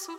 zu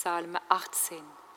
Psalm 18.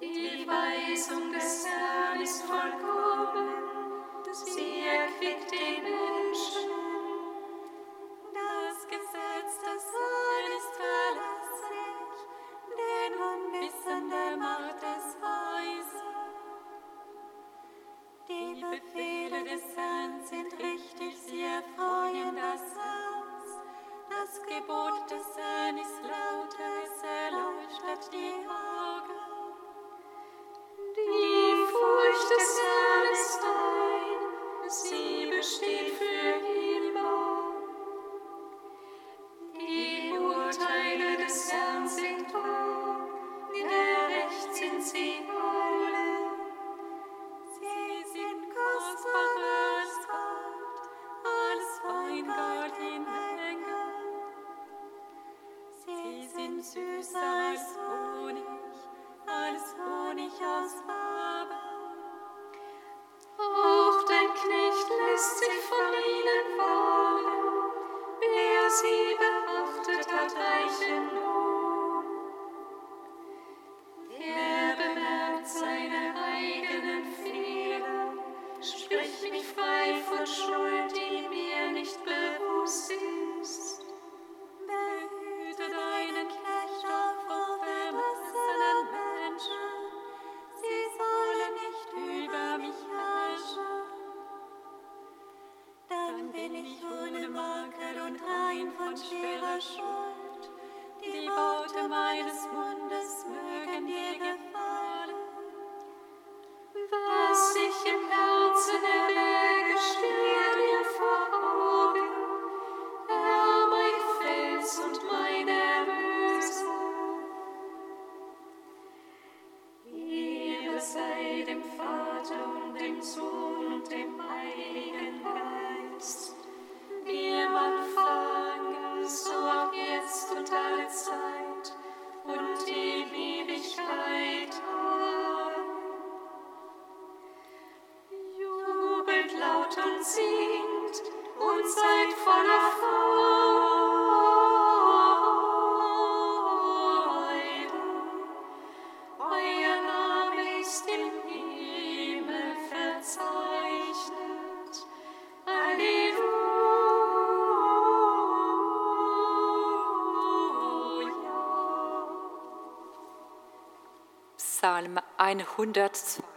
Die Weisung des Herrn ist vollkommen, sie erquickt den Menschen. und seid voller Freude. Euer Name ist im Himmel verzeichnet. 102.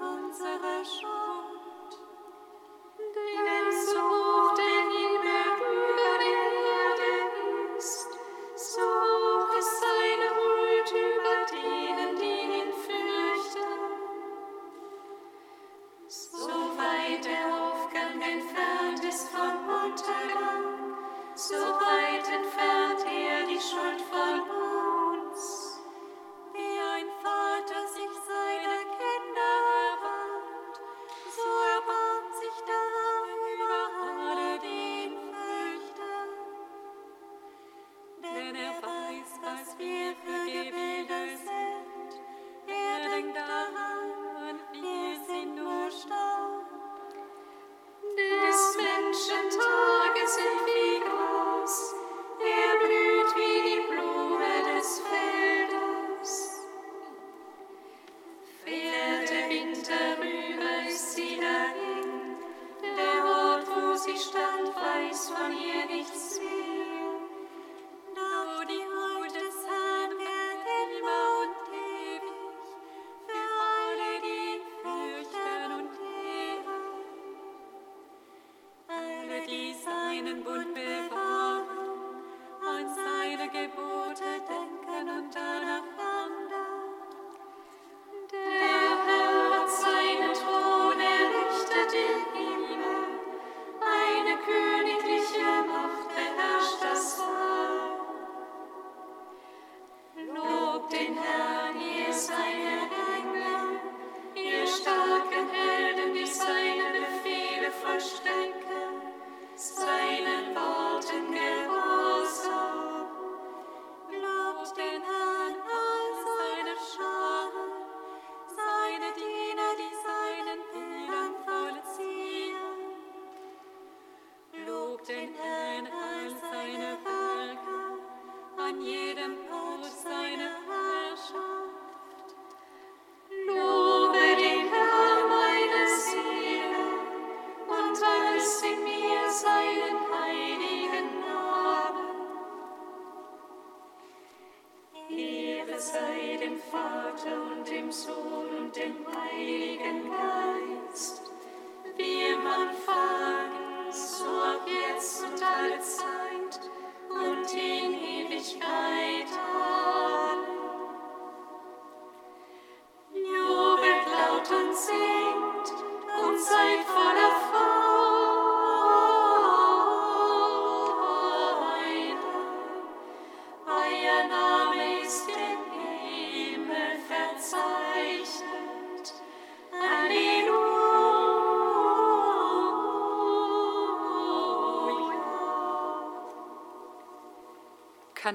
unsere Schuld, denn so der Himmel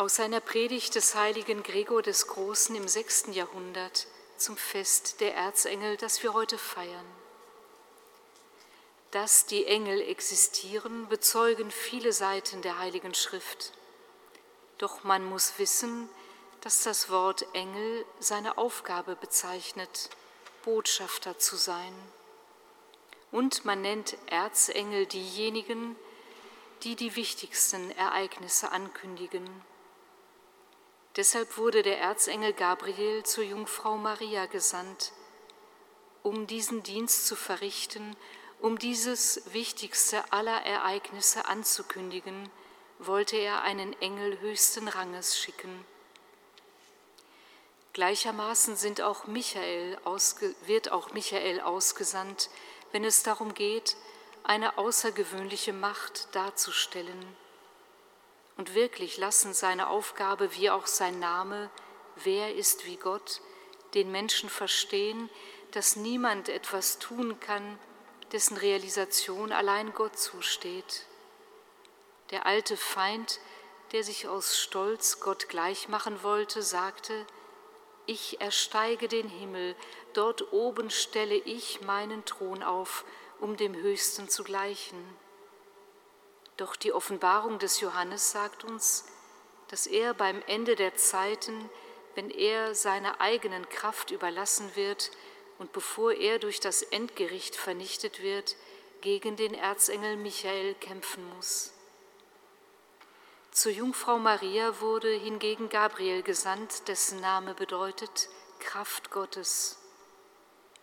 Aus seiner Predigt des heiligen Gregor des Großen im sechsten Jahrhundert zum Fest der Erzengel, das wir heute feiern. Dass die Engel existieren, bezeugen viele Seiten der Heiligen Schrift. Doch man muss wissen, dass das Wort Engel seine Aufgabe bezeichnet, Botschafter zu sein. Und man nennt Erzengel diejenigen, die die wichtigsten Ereignisse ankündigen. Deshalb wurde der Erzengel Gabriel zur Jungfrau Maria gesandt, um diesen Dienst zu verrichten, um dieses wichtigste aller Ereignisse anzukündigen, wollte er einen Engel höchsten Ranges schicken. Gleichermaßen sind auch Michael wird auch Michael ausgesandt, wenn es darum geht, eine außergewöhnliche Macht darzustellen. Und wirklich lassen seine Aufgabe wie auch sein Name, wer ist wie Gott, den Menschen verstehen, dass niemand etwas tun kann, dessen Realisation allein Gott zusteht. Der alte Feind, der sich aus Stolz Gott gleich machen wollte, sagte, ich ersteige den Himmel, dort oben stelle ich meinen Thron auf, um dem Höchsten zu gleichen. Doch die Offenbarung des Johannes sagt uns, dass er beim Ende der Zeiten, wenn er seiner eigenen Kraft überlassen wird und bevor er durch das Endgericht vernichtet wird, gegen den Erzengel Michael kämpfen muss. Zur Jungfrau Maria wurde hingegen Gabriel gesandt, dessen Name bedeutet Kraft Gottes.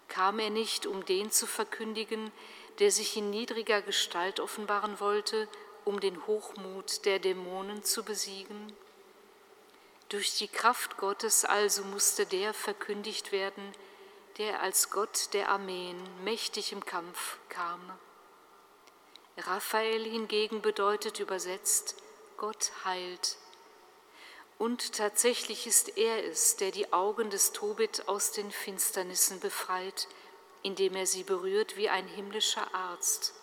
Kam er nicht, um den zu verkündigen, der sich in niedriger Gestalt offenbaren wollte um den Hochmut der Dämonen zu besiegen? Durch die Kraft Gottes also musste der verkündigt werden, der als Gott der Armeen mächtig im Kampf kam. Raphael hingegen bedeutet übersetzt, Gott heilt. Und tatsächlich ist er es, der die Augen des Tobit aus den Finsternissen befreit, indem er sie berührt wie ein himmlischer Arzt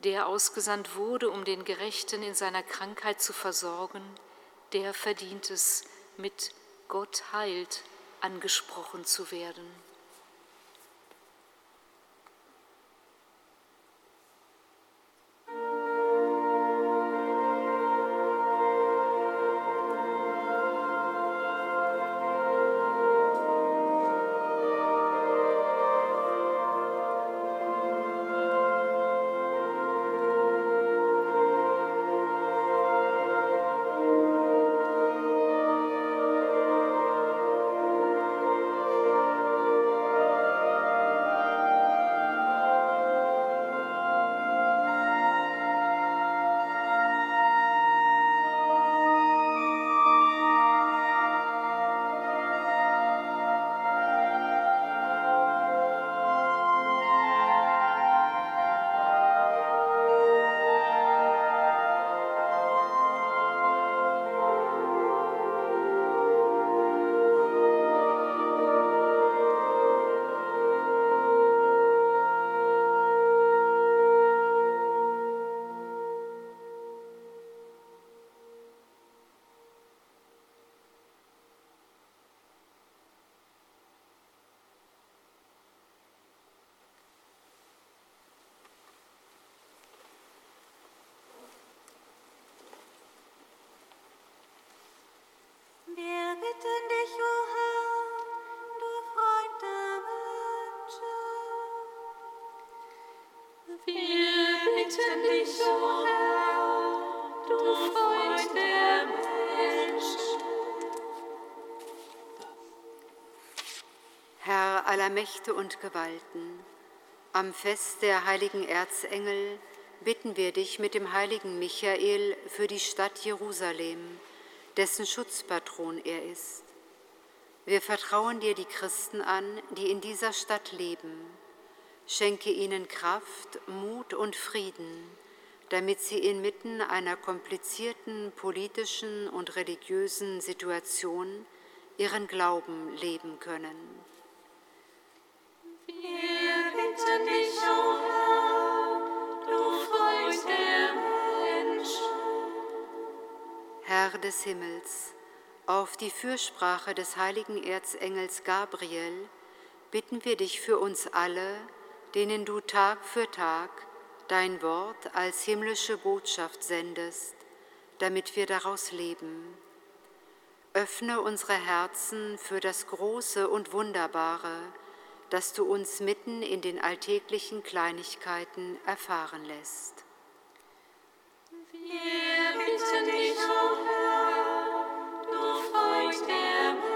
der ausgesandt wurde, um den Gerechten in seiner Krankheit zu versorgen, der verdient es, mit Gott heilt angesprochen zu werden. Aller Mächte und Gewalten, am Fest der heiligen Erzengel bitten wir dich mit dem heiligen Michael für die Stadt Jerusalem, dessen Schutzpatron er ist. Wir vertrauen dir die Christen an, die in dieser Stadt leben. Schenke ihnen Kraft, Mut und Frieden, damit sie inmitten einer komplizierten politischen und religiösen Situation ihren Glauben leben können. Wir bitten dich, o Herr, du Freund der Menschen. Herr des Himmels, auf die Fürsprache des heiligen Erzengels Gabriel bitten wir dich für uns alle, denen du Tag für Tag dein Wort als himmlische Botschaft sendest, damit wir daraus leben. Öffne unsere Herzen für das Große und Wunderbare, das du uns mitten in den alltäglichen Kleinigkeiten erfahren lässt. Wir bitten dich, o Herr, du Freund der Menschen.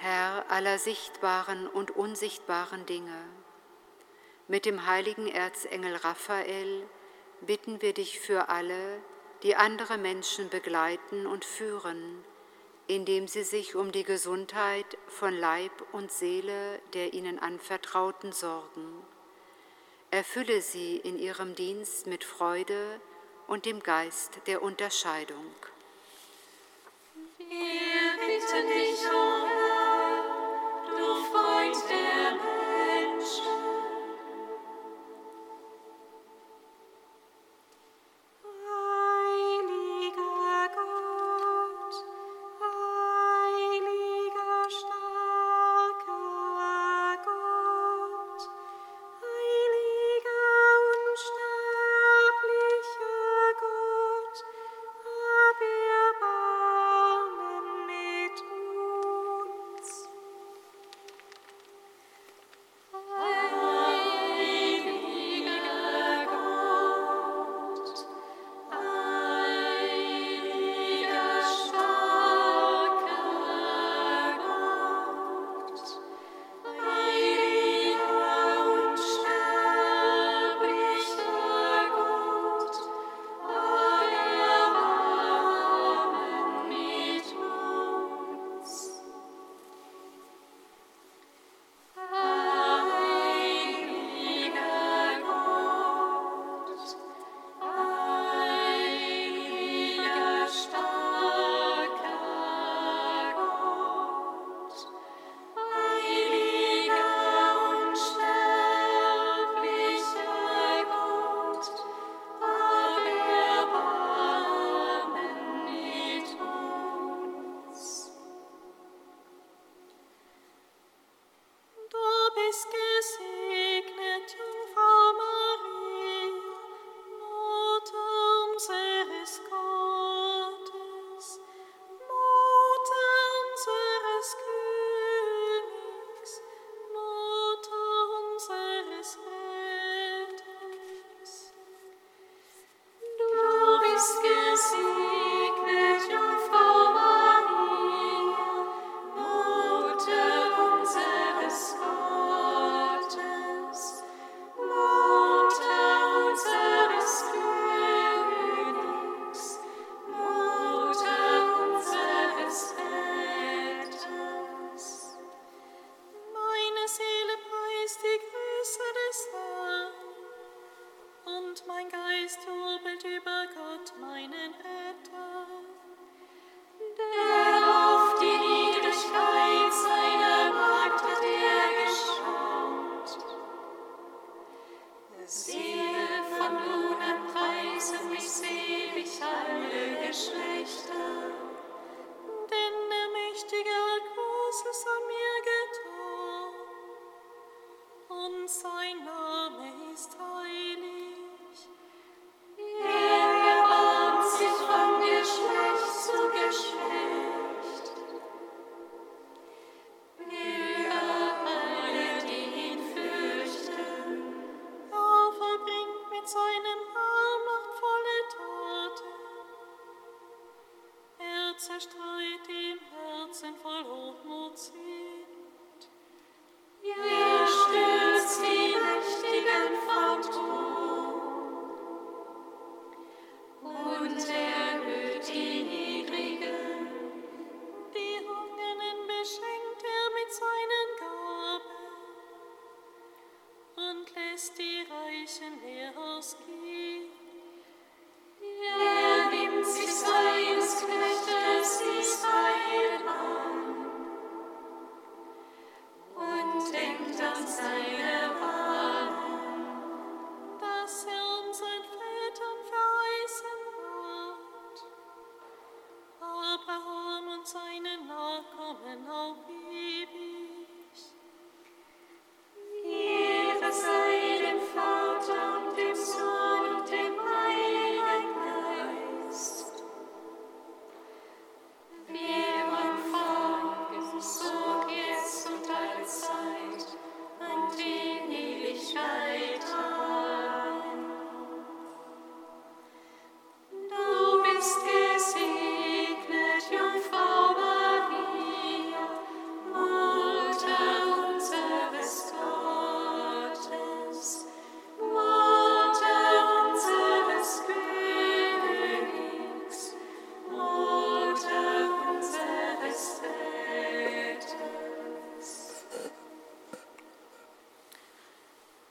Herr aller sichtbaren und unsichtbaren Dinge, mit dem heiligen Erzengel Raphael bitten wir dich für alle, die andere Menschen begleiten und führen, indem sie sich um die Gesundheit von Leib und Seele der ihnen anvertrauten sorgen. Erfülle sie in ihrem Dienst mit Freude und dem Geist der Unterscheidung. Wir bitten dich, Herr, du Freund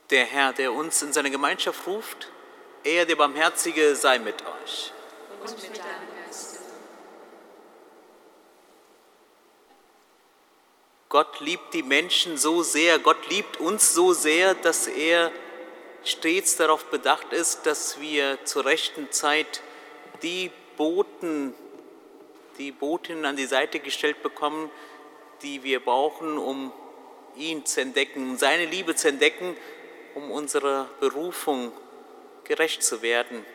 Der Herr, der uns in seine Gemeinschaft ruft, er, der Barmherzige, sei mit euch. Und mit deinem Geist. Gott liebt die Menschen so sehr, Gott liebt uns so sehr, dass er stets darauf bedacht ist, dass wir zur rechten Zeit die Boten, die Botinnen an die Seite gestellt bekommen, die wir brauchen, um ihn zu entdecken, um seine Liebe zu entdecken um unserer Berufung gerecht zu werden,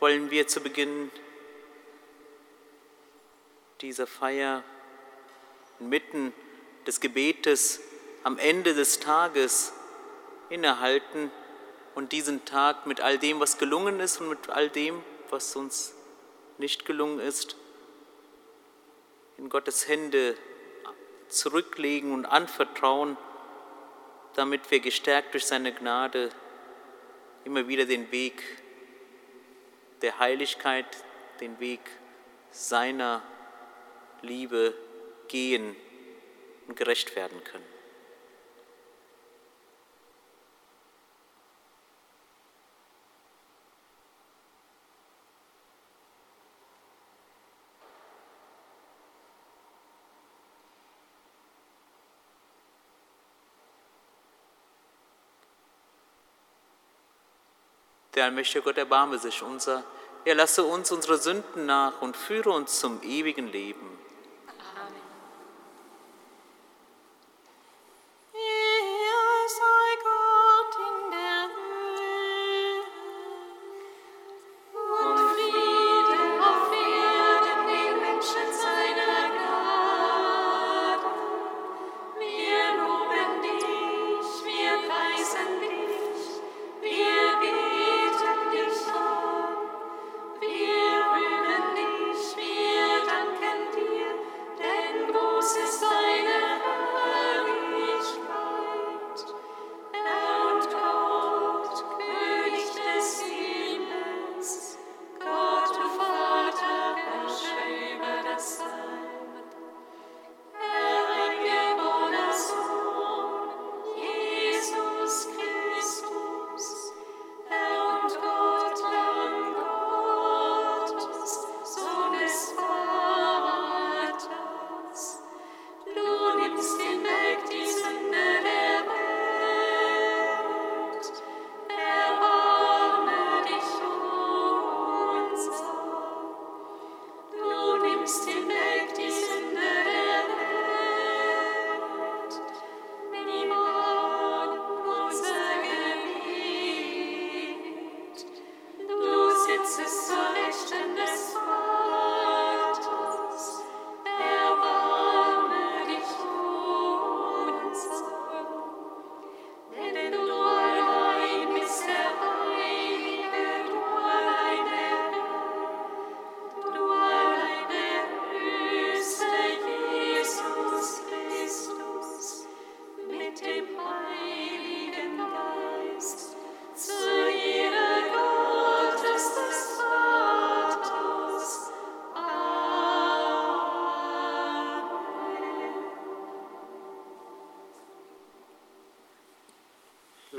wollen wir zu Beginn dieser Feier inmitten des Gebetes am Ende des Tages innehalten und diesen Tag mit all dem, was gelungen ist und mit all dem, was uns nicht gelungen ist, in Gottes Hände zurücklegen und anvertrauen damit wir gestärkt durch seine Gnade immer wieder den Weg der Heiligkeit, den Weg seiner Liebe gehen und gerecht werden können. Der allmächtige Gott erbarme sich unser. Er lasse uns unsere Sünden nach und führe uns zum ewigen Leben.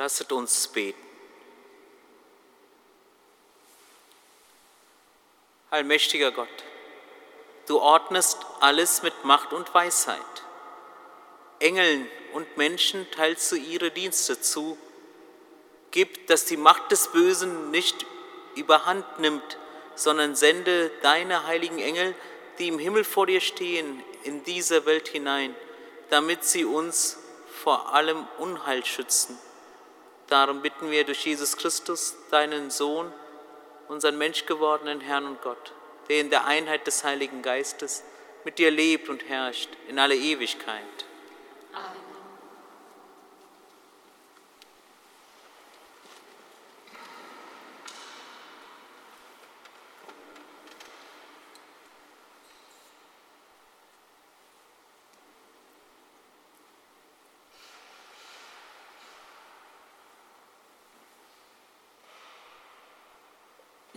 Lasset uns beten. Allmächtiger Gott, du ordnest alles mit Macht und Weisheit. Engeln und Menschen teilst du ihre Dienste zu. Gib, dass die Macht des Bösen nicht überhand nimmt, sondern sende deine heiligen Engel, die im Himmel vor dir stehen, in diese Welt hinein, damit sie uns vor allem Unheil schützen. Darum bitten wir durch Jesus Christus, deinen Sohn, unseren menschgewordenen Herrn und Gott, der in der Einheit des Heiligen Geistes mit dir lebt und herrscht in alle Ewigkeit. Amen.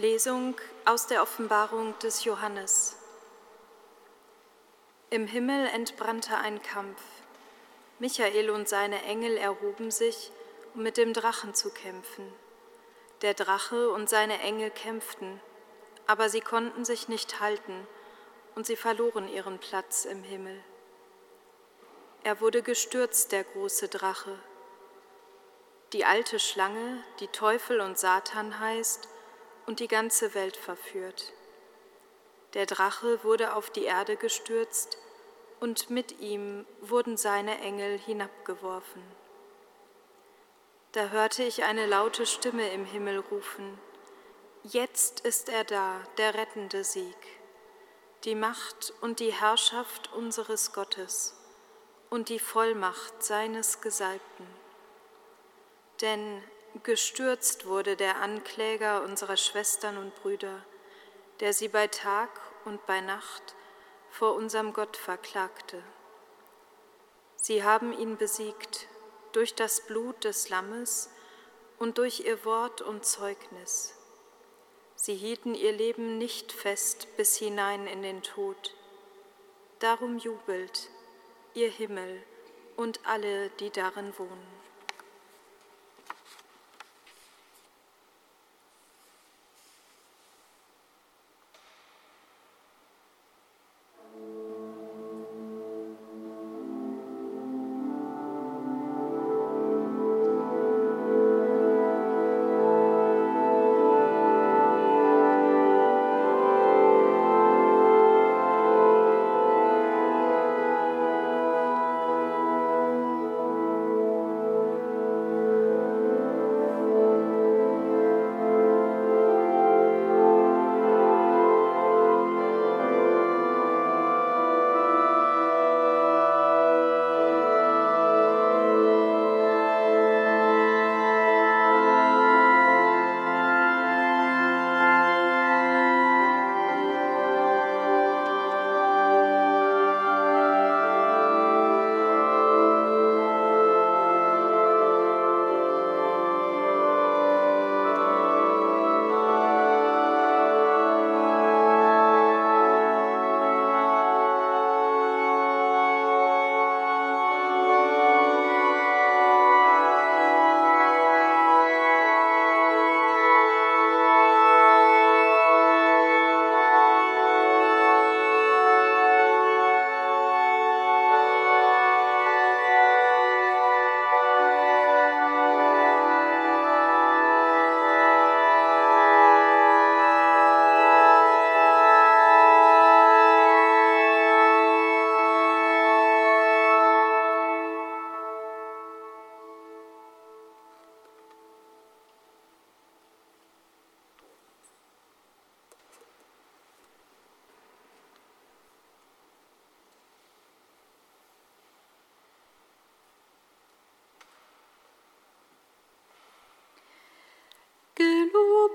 Lesung aus der Offenbarung des Johannes. Im Himmel entbrannte ein Kampf. Michael und seine Engel erhoben sich, um mit dem Drachen zu kämpfen. Der Drache und seine Engel kämpften, aber sie konnten sich nicht halten und sie verloren ihren Platz im Himmel. Er wurde gestürzt, der große Drache. Die alte Schlange, die Teufel und Satan heißt, und die ganze Welt verführt. Der Drache wurde auf die Erde gestürzt und mit ihm wurden seine Engel hinabgeworfen. Da hörte ich eine laute Stimme im Himmel rufen, Jetzt ist er da, der rettende Sieg, die Macht und die Herrschaft unseres Gottes und die Vollmacht seines Gesalbten. Denn Gestürzt wurde der Ankläger unserer Schwestern und Brüder, der sie bei Tag und bei Nacht vor unserem Gott verklagte. Sie haben ihn besiegt durch das Blut des Lammes und durch ihr Wort und Zeugnis. Sie hielten ihr Leben nicht fest bis hinein in den Tod. Darum jubelt ihr Himmel und alle, die darin wohnen.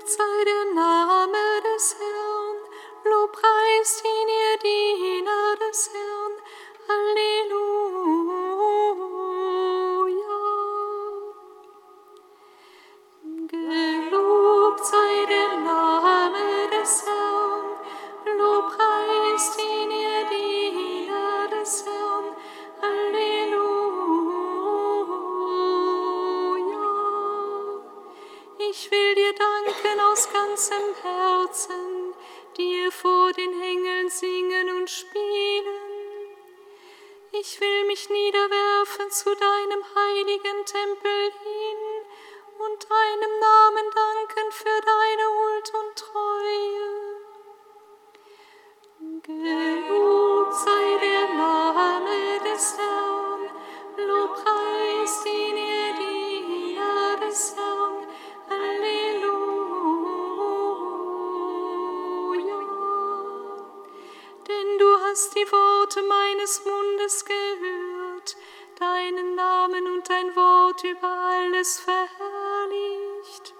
Sei der Name des danken aus ganzem Herzen, dir vor den Engeln singen und spielen. Ich will mich niederwerfen zu deinem heiligen Tempel hin und deinem Namen danken für deine Huld und Treue. Gelobt sei der Name des Herrn, hast die Worte meines Mundes gehört, deinen Namen und dein Wort über alles verherrlicht.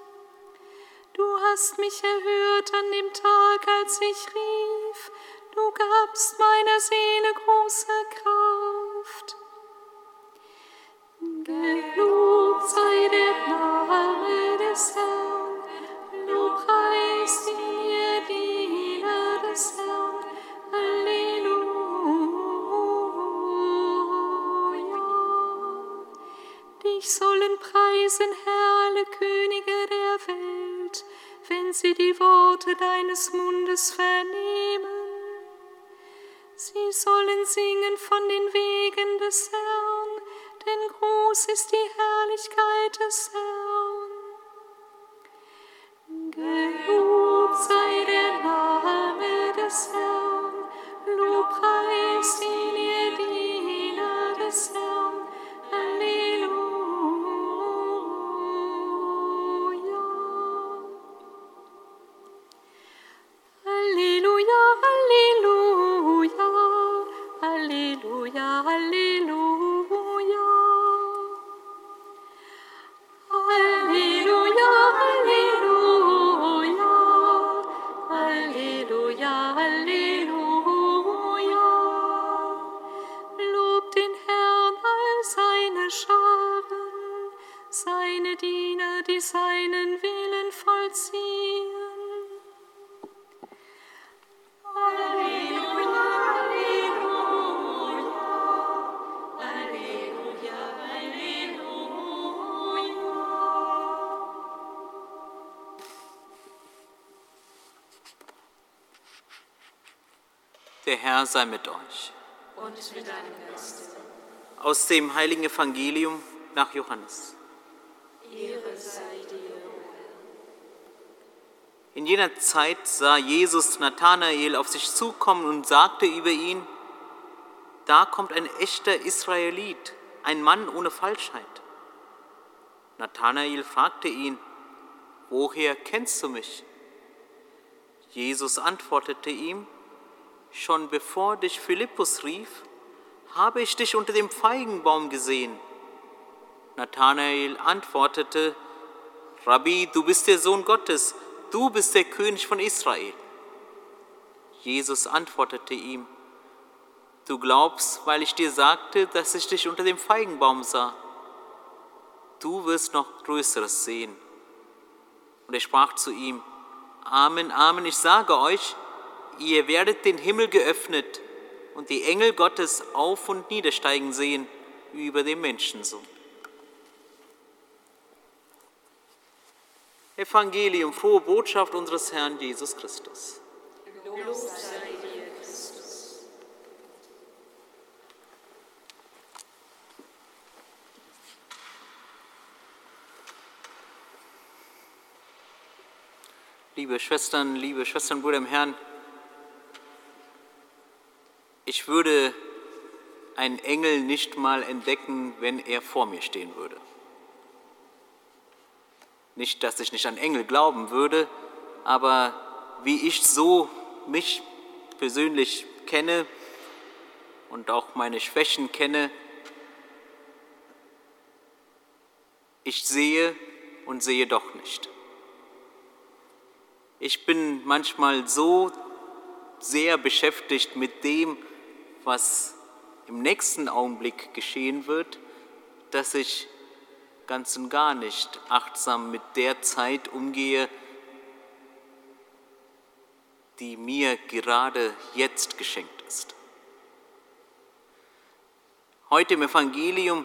Du hast mich erhört an dem Tag, als ich rief, du gabst meiner Seele große Kraft. Gelobt sei der Name des Herrn, Dich sollen preisen, Herr, alle Könige der Welt, wenn sie die Worte deines Mundes vernehmen. Sie sollen singen von den Wegen des Herrn, denn groß ist die Herrlichkeit des Herrn. Gelobt seinen Willen vollziehen. Halleluja, Halleluja, Halleluja, Halleluja. Der Herr sei mit euch. Und mit deinem Geist. Aus dem heiligen Evangelium nach Johannes. Ehre sei dir. In jener Zeit sah Jesus Nathanael auf sich zukommen und sagte über ihn, da kommt ein echter Israelit, ein Mann ohne Falschheit. Nathanael fragte ihn, woher kennst du mich? Jesus antwortete ihm, schon bevor dich Philippus rief, habe ich dich unter dem Feigenbaum gesehen. Nathanael antwortete, Rabbi, du bist der Sohn Gottes, du bist der König von Israel. Jesus antwortete ihm, du glaubst, weil ich dir sagte, dass ich dich unter dem Feigenbaum sah. Du wirst noch Größeres sehen. Und er sprach zu ihm, Amen, Amen, ich sage euch, ihr werdet den Himmel geöffnet und die Engel Gottes auf und niedersteigen sehen über dem Menschensohn. Evangelium, frohe Botschaft unseres Herrn Jesus Christus. Lob sei dir, Christus. Liebe Schwestern, liebe Schwestern, Brüder im Herrn, ich würde einen Engel nicht mal entdecken, wenn er vor mir stehen würde. Nicht, dass ich nicht an Engel glauben würde, aber wie ich so mich persönlich kenne und auch meine Schwächen kenne, ich sehe und sehe doch nicht. Ich bin manchmal so sehr beschäftigt mit dem, was im nächsten Augenblick geschehen wird, dass ich ganz und gar nicht achtsam mit der Zeit umgehe, die mir gerade jetzt geschenkt ist. Heute im Evangelium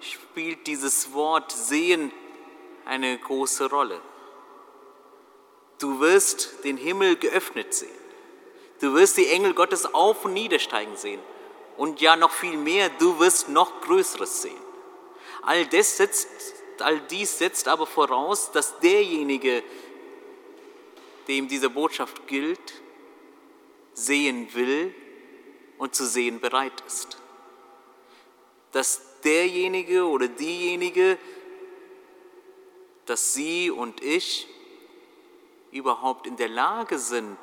spielt dieses Wort sehen eine große Rolle. Du wirst den Himmel geöffnet sehen. Du wirst die Engel Gottes auf und niedersteigen sehen. Und ja, noch viel mehr, du wirst noch Größeres sehen. All, das setzt, all dies setzt aber voraus, dass derjenige, dem diese Botschaft gilt, sehen will und zu sehen bereit ist. Dass derjenige oder diejenige, dass sie und ich überhaupt in der Lage sind,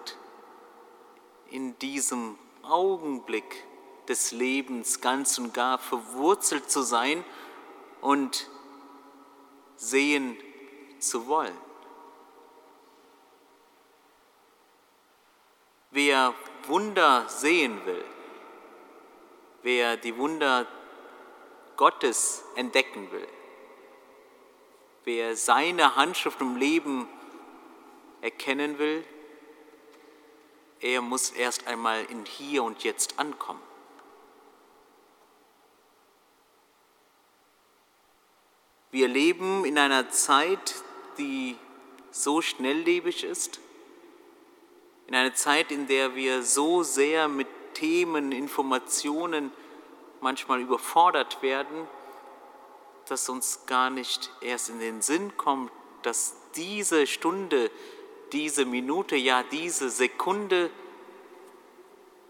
in diesem Augenblick des Lebens ganz und gar verwurzelt zu sein und sehen zu wollen. Wer Wunder sehen will, wer die Wunder Gottes entdecken will, wer seine Handschrift im Leben erkennen will, er muss erst einmal in hier und jetzt ankommen. Wir leben in einer Zeit, die so schnelllebig ist, in einer Zeit, in der wir so sehr mit Themen, Informationen manchmal überfordert werden, dass uns gar nicht erst in den Sinn kommt, dass diese Stunde, diese Minute, ja diese Sekunde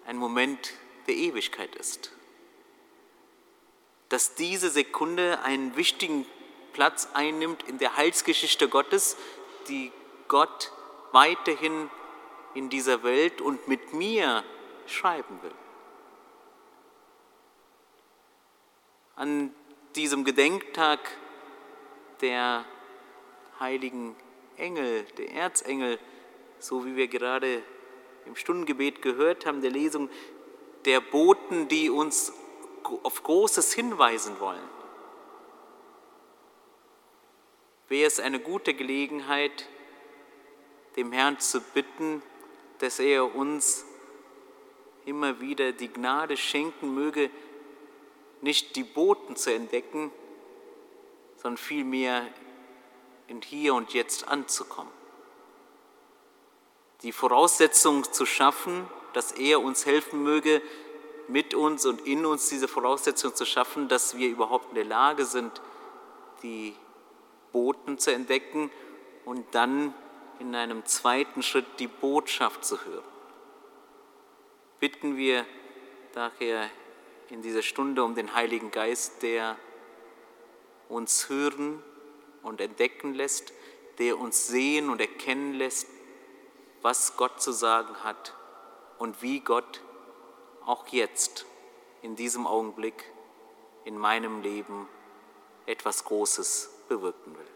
ein Moment der Ewigkeit ist. Dass diese Sekunde einen wichtigen Platz einnimmt in der Heilsgeschichte Gottes, die Gott weiterhin in dieser Welt und mit mir schreiben will. An diesem Gedenktag der heiligen Engel, der Erzengel, so wie wir gerade im Stundengebet gehört haben, der Lesung der Boten, die uns auf Großes hinweisen wollen. Wäre es eine gute Gelegenheit, dem Herrn zu bitten, dass er uns immer wieder die Gnade schenken möge, nicht die Boten zu entdecken, sondern vielmehr in hier und jetzt anzukommen. Die Voraussetzung zu schaffen, dass er uns helfen möge, mit uns und in uns diese Voraussetzung zu schaffen, dass wir überhaupt in der Lage sind, die Boten zu entdecken und dann in einem zweiten Schritt die Botschaft zu hören. Bitten wir daher in dieser Stunde um den Heiligen Geist, der uns hören und entdecken lässt, der uns sehen und erkennen lässt, was Gott zu sagen hat und wie Gott auch jetzt in diesem Augenblick in meinem Leben etwas Großes bewirken will.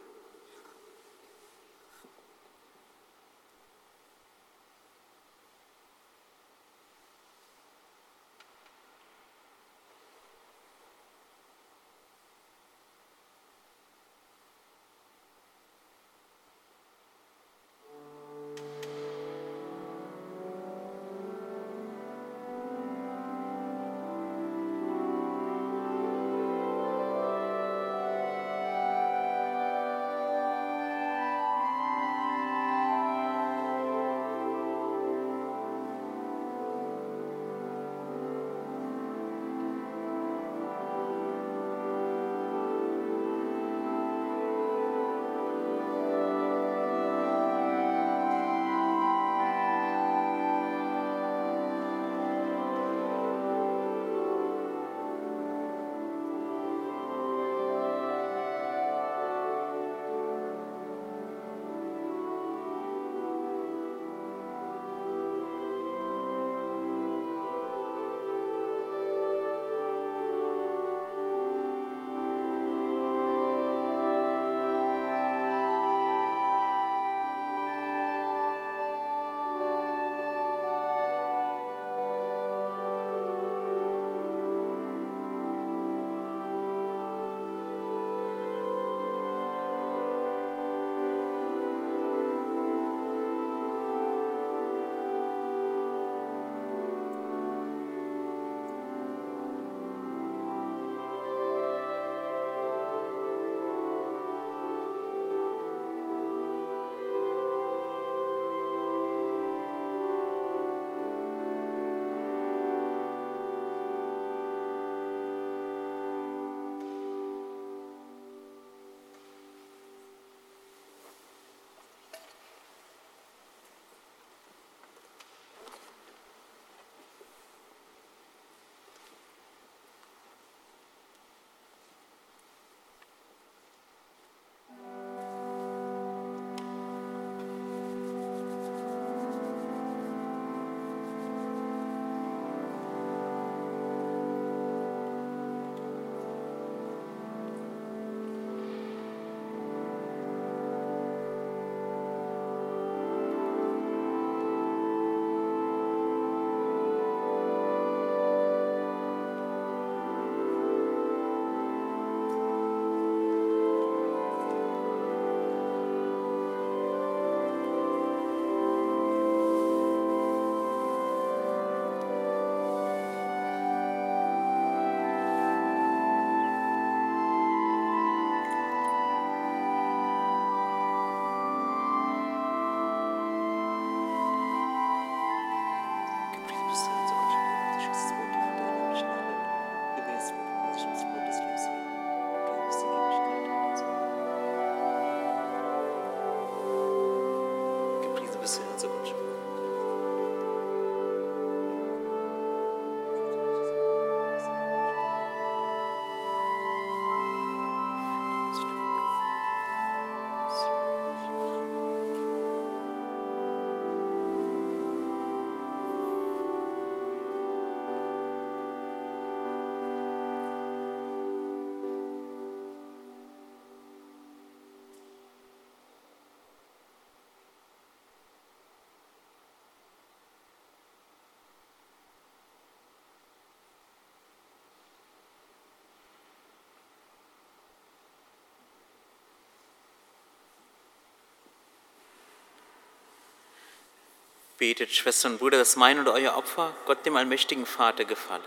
Betet, Schwestern und Brüder, dass mein und euer Opfer Gott dem allmächtigen Vater gefalle.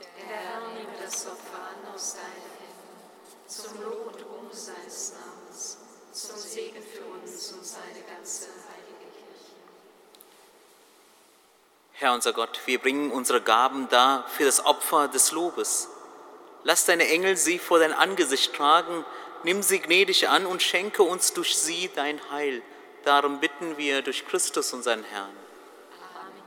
Der Herr nehme das Opfer an aus deinen Händen, zum Lob und Ruhm seines Namens, zum Segen für uns und seine ganze heilige Kirche. Herr unser Gott, wir bringen unsere Gaben dar für das Opfer des Lobes. Lass deine Engel sie vor dein Angesicht tragen, nimm sie gnädig an und schenke uns durch sie dein Heil. Darum bitten wir durch Christus, unseren Herrn. Amen.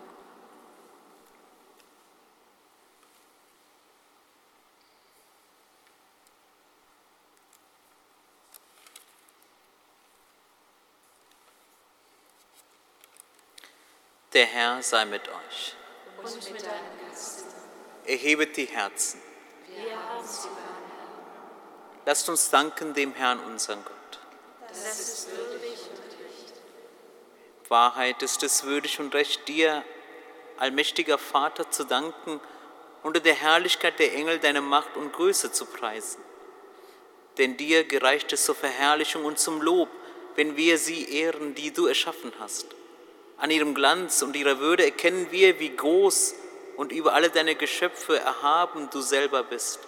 Der Herr sei mit euch. Und mit deinem Geist. Erhebet die Herzen. Wir haben sie beim Lasst uns danken dem Herrn, unseren Gott. Das ist würdig. Wahrheit ist es würdig und recht, dir, allmächtiger Vater, zu danken, unter der Herrlichkeit der Engel deine Macht und Größe zu preisen. Denn dir gereicht es zur Verherrlichung und zum Lob, wenn wir sie ehren, die du erschaffen hast. An ihrem Glanz und ihrer Würde erkennen wir, wie groß und über alle deine Geschöpfe erhaben du selber bist.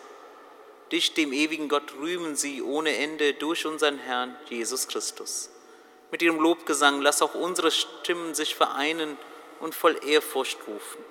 Dich, dem ewigen Gott, rühmen sie ohne Ende durch unseren Herrn Jesus Christus. Mit ihrem Lobgesang lass auch unsere Stimmen sich vereinen und voll Ehrfurcht rufen.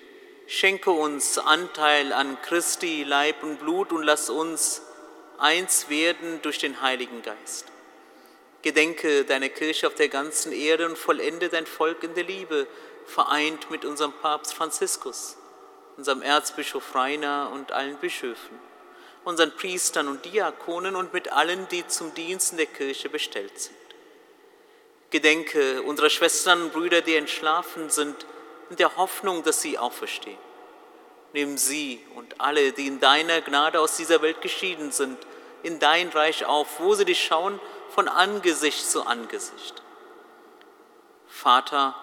schenke uns Anteil an Christi Leib und Blut und lass uns eins werden durch den Heiligen Geist. Gedenke deine Kirche auf der ganzen Erde und vollende dein Volk in der Liebe, vereint mit unserem Papst Franziskus, unserem Erzbischof Rainer und allen Bischöfen, unseren Priestern und Diakonen und mit allen, die zum Dienst in der Kirche bestellt sind. Gedenke unserer Schwestern und Brüder, die entschlafen sind, in der Hoffnung, dass sie auferstehen. Nimm sie und alle, die in deiner Gnade aus dieser Welt geschieden sind, in dein Reich auf, wo sie dich schauen von Angesicht zu Angesicht. Vater,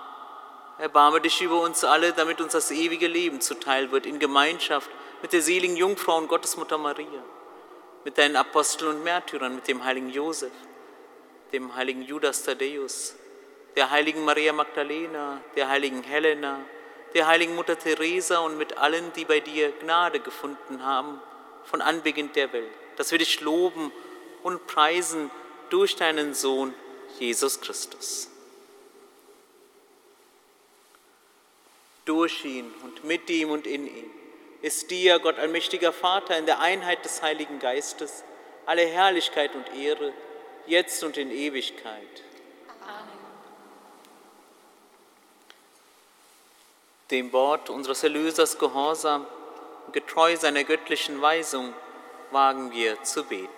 erbarme dich über uns alle, damit uns das ewige Leben zuteil wird, in Gemeinschaft mit der seligen Jungfrau und Gottesmutter Maria, mit deinen Aposteln und Märtyrern, mit dem heiligen Josef, dem heiligen Judas Thaddäus, der heiligen Maria Magdalena, der heiligen Helena, der heiligen Mutter Teresa und mit allen, die bei dir Gnade gefunden haben von Anbeginn der Welt, dass wir dich loben und preisen durch deinen Sohn Jesus Christus. Durch ihn und mit ihm und in ihm ist dir, Gott allmächtiger Vater, in der Einheit des Heiligen Geistes, alle Herrlichkeit und Ehre, jetzt und in Ewigkeit. Dem Wort unseres Erlösers Gehorsam, getreu seiner göttlichen Weisung, wagen wir zu beten.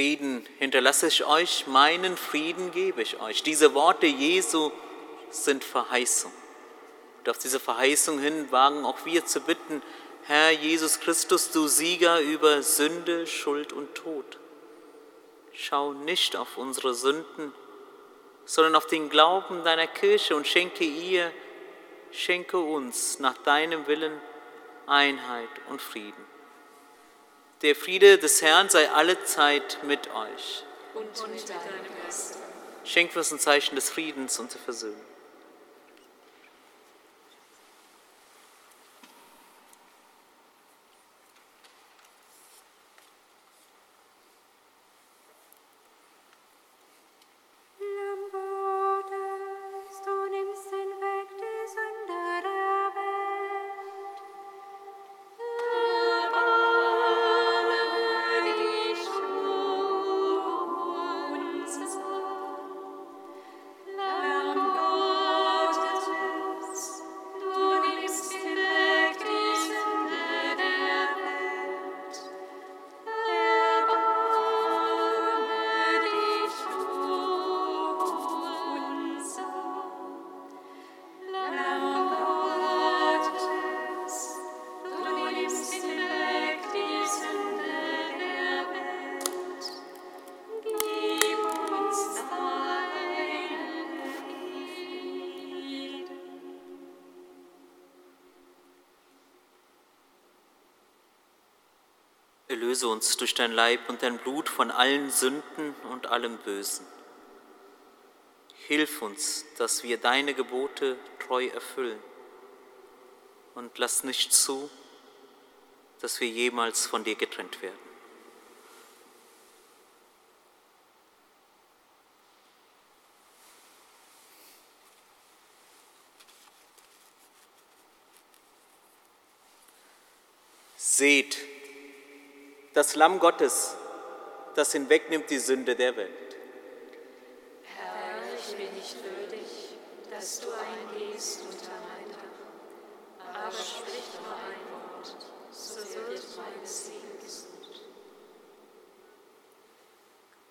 Frieden hinterlasse ich euch, meinen Frieden gebe ich euch. Diese Worte Jesu sind Verheißung. Und auf diese Verheißung hin wagen auch wir zu bitten, Herr Jesus Christus, du Sieger über Sünde, Schuld und Tod. Schau nicht auf unsere Sünden, sondern auf den Glauben deiner Kirche und schenke ihr, schenke uns nach deinem Willen Einheit und Frieden. Der Friede des Herrn sei alle Zeit mit euch. Und mit deinem Geist. Schenkt uns ein Zeichen des Friedens und der Versöhnung. Erlöse uns durch dein Leib und dein Blut von allen Sünden und allem Bösen. Hilf uns, dass wir deine Gebote treu erfüllen und lass nicht zu, dass wir jemals von dir getrennt werden. Seht, das Lamm Gottes, das hinwegnimmt die Sünde der Welt. Herr, ich bin nicht würdig, dass du eingehst unter mein Dach, aber sprich nur ein Wort, so wird meine Seele gesund.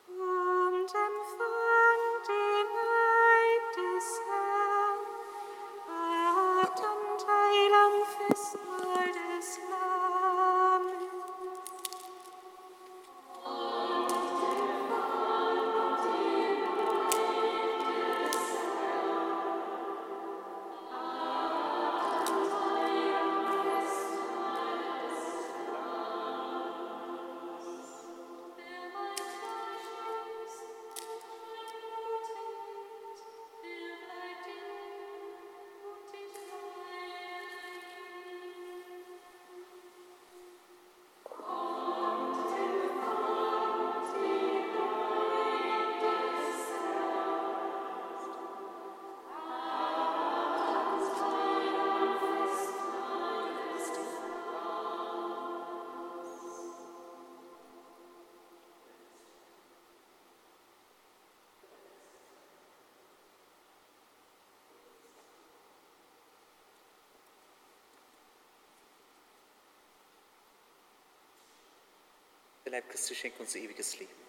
Und empfang Leib Christi schenkt uns ewiges Leben.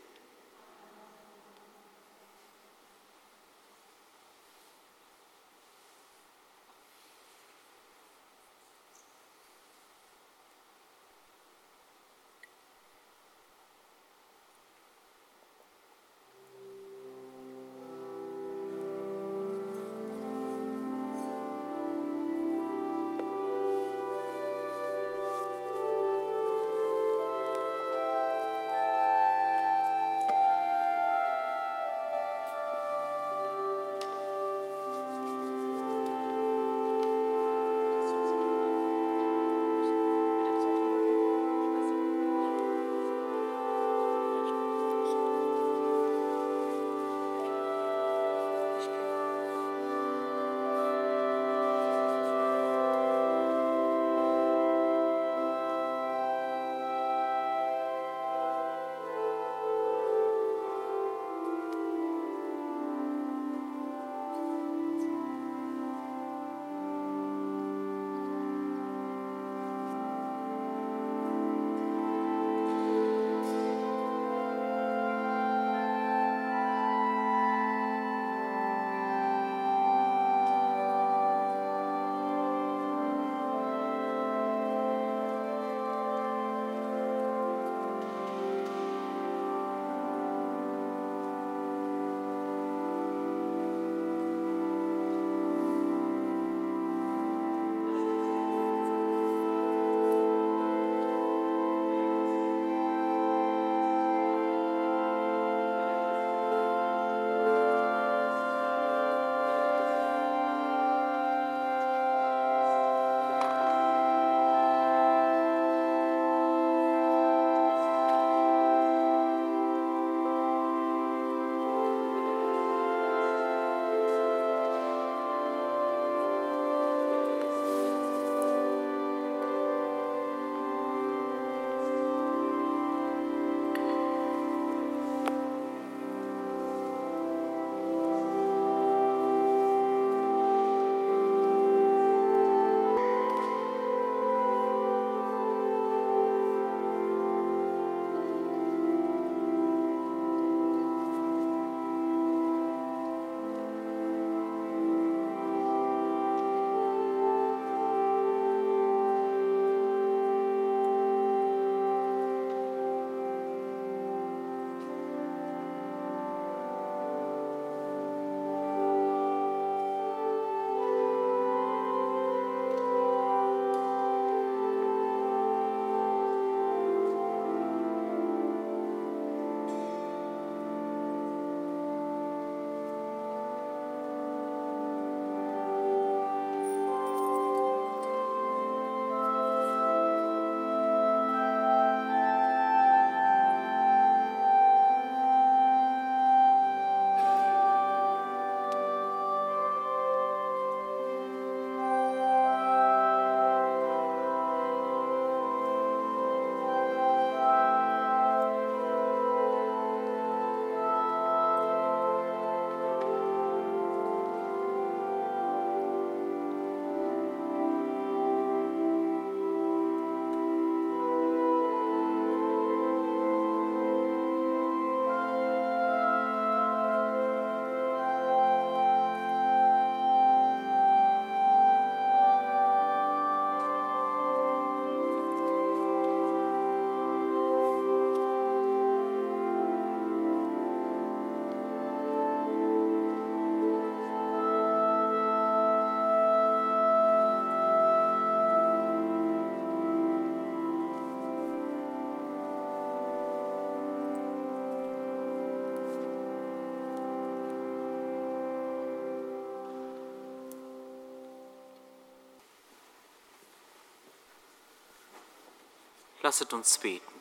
Lasset uns beten.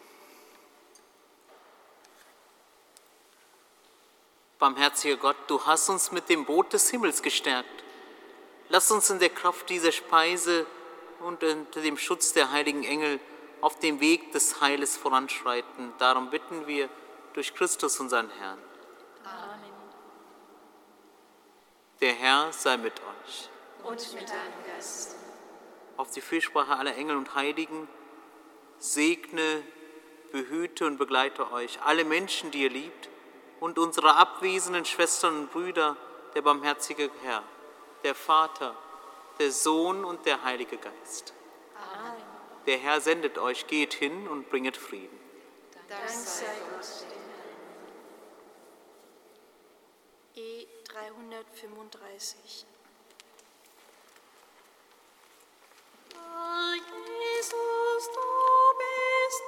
Barmherziger Gott, du hast uns mit dem Boot des Himmels gestärkt. Lass uns in der Kraft dieser Speise und unter dem Schutz der heiligen Engel auf dem Weg des Heiles voranschreiten. Darum bitten wir durch Christus, unseren Herrn. Amen. Der Herr sei mit euch. Und mit deinem Geist. Auf die Fürsprache aller Engel und Heiligen segne, behüte und begleite euch, alle Menschen, die ihr liebt, und unsere abwesenden Schwestern und Brüder, der barmherzige Herr, der Vater, der Sohn und der Heilige Geist. Amen. Der Herr sendet euch, geht hin und bringet Frieden. Dank sei Gott. E 335 Christus, du bist